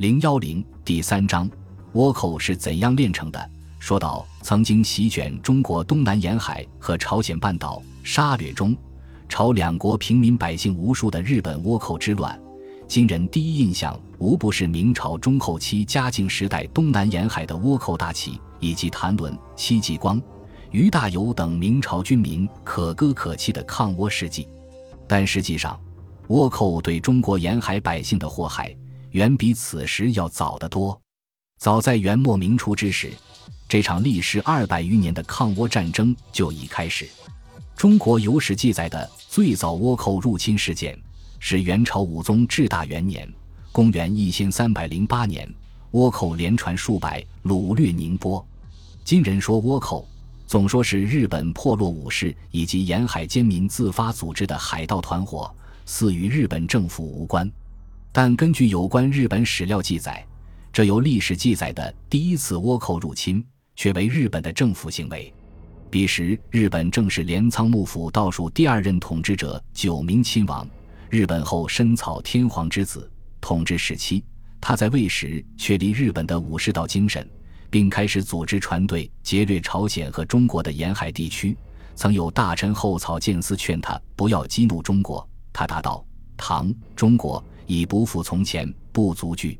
零幺零第三章，倭寇是怎样炼成的？说到曾经席卷中国东南沿海和朝鲜半岛，杀掠中朝两国平民百姓无数的日本倭寇之乱，今人第一印象无不是明朝中后期嘉靖时代东南沿海的倭寇大旗，以及谭纶、戚继光、于大猷等明朝军民可歌可泣的抗倭事迹。但实际上，倭寇对中国沿海百姓的祸害，远比此时要早得多。早在元末明初之时，这场历时二百余年的抗倭战争就已开始。中国有史记载的最早倭寇入侵事件，是元朝武宗至大元年（公元一千三百零八年），倭寇连传数百，掳掠宁波。今人说倭寇，总说是日本破落武士以及沿海奸民自发组织的海盗团伙。似与日本政府无关，但根据有关日本史料记载，这由历史记载的第一次倭寇入侵却为日本的政府行为。彼时，日本正是镰仓幕府倒数第二任统治者九明亲王，日本后深草天皇之子。统治时期，他在位时确立日本的武士道精神，并开始组织船队劫掠朝鲜和中国的沿海地区。曾有大臣后草建司劝他不要激怒中国。他答道：“唐、中国已不复从前，不足惧。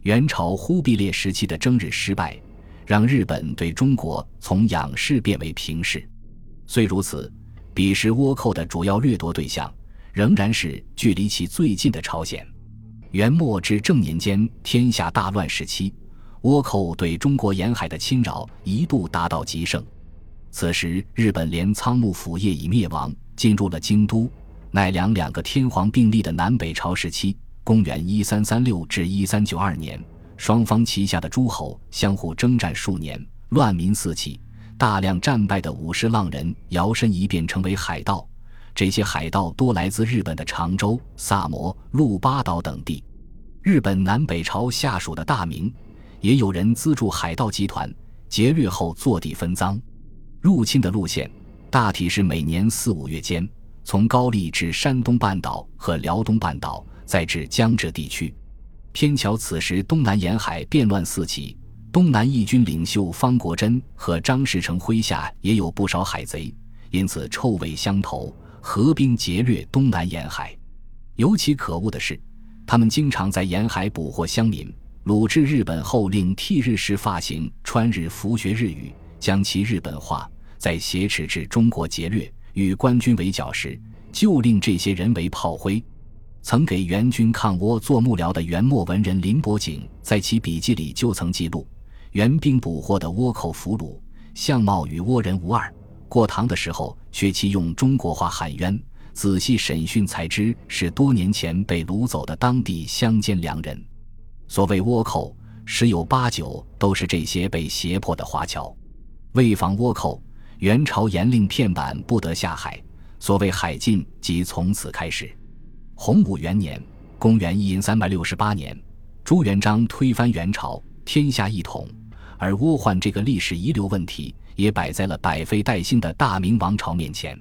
元朝忽必烈时期的征日失败，让日本对中国从仰视变为平视。虽如此，彼时倭寇的主要掠夺对象仍然是距离其最近的朝鲜。元末至正年间，天下大乱时期，倭寇对中国沿海的侵扰一度达到极盛。此时，日本镰仓幕府业已灭亡，进入了京都。”奈良两个天皇并立的南北朝时期，公元一三三六至一三九二年，双方旗下的诸侯相互征战数年，乱民四起，大量战败的武士浪人摇身一变成为海盗。这些海盗多来自日本的长州、萨摩、鹿八岛等地。日本南北朝下属的大明，也有人资助海盗集团劫掠后坐地分赃。入侵的路线大体是每年四五月间。从高丽至山东半岛和辽东半岛，再至江浙地区，偏巧此时东南沿海变乱四起，东南义军领袖方国珍和张士诚麾下也有不少海贼，因此臭味相投，合兵劫掠东南沿海。尤其可恶的是，他们经常在沿海捕获乡民，掳至日本后，令剃日式发型，穿日服学日语，将其日本化，再挟持至中国劫掠。与官军围剿时，就令这些人为炮灰。曾给元军抗倭做幕僚的元末文人林伯景，在其笔记里就曾记录：元兵捕获的倭寇俘虏，相貌与倭人无二。过堂的时候，却其用中国话喊冤。仔细审讯才知，是多年前被掳走的当地乡间良人。所谓倭寇，十有八九都是这些被胁迫的华侨。为防倭寇。元朝严令片板不得下海，所谓海禁即从此开始。洪武元年（公元一三六八年），朱元璋推翻元朝，天下一统，而倭患这个历史遗留问题也摆在了百废待兴的大明王朝面前。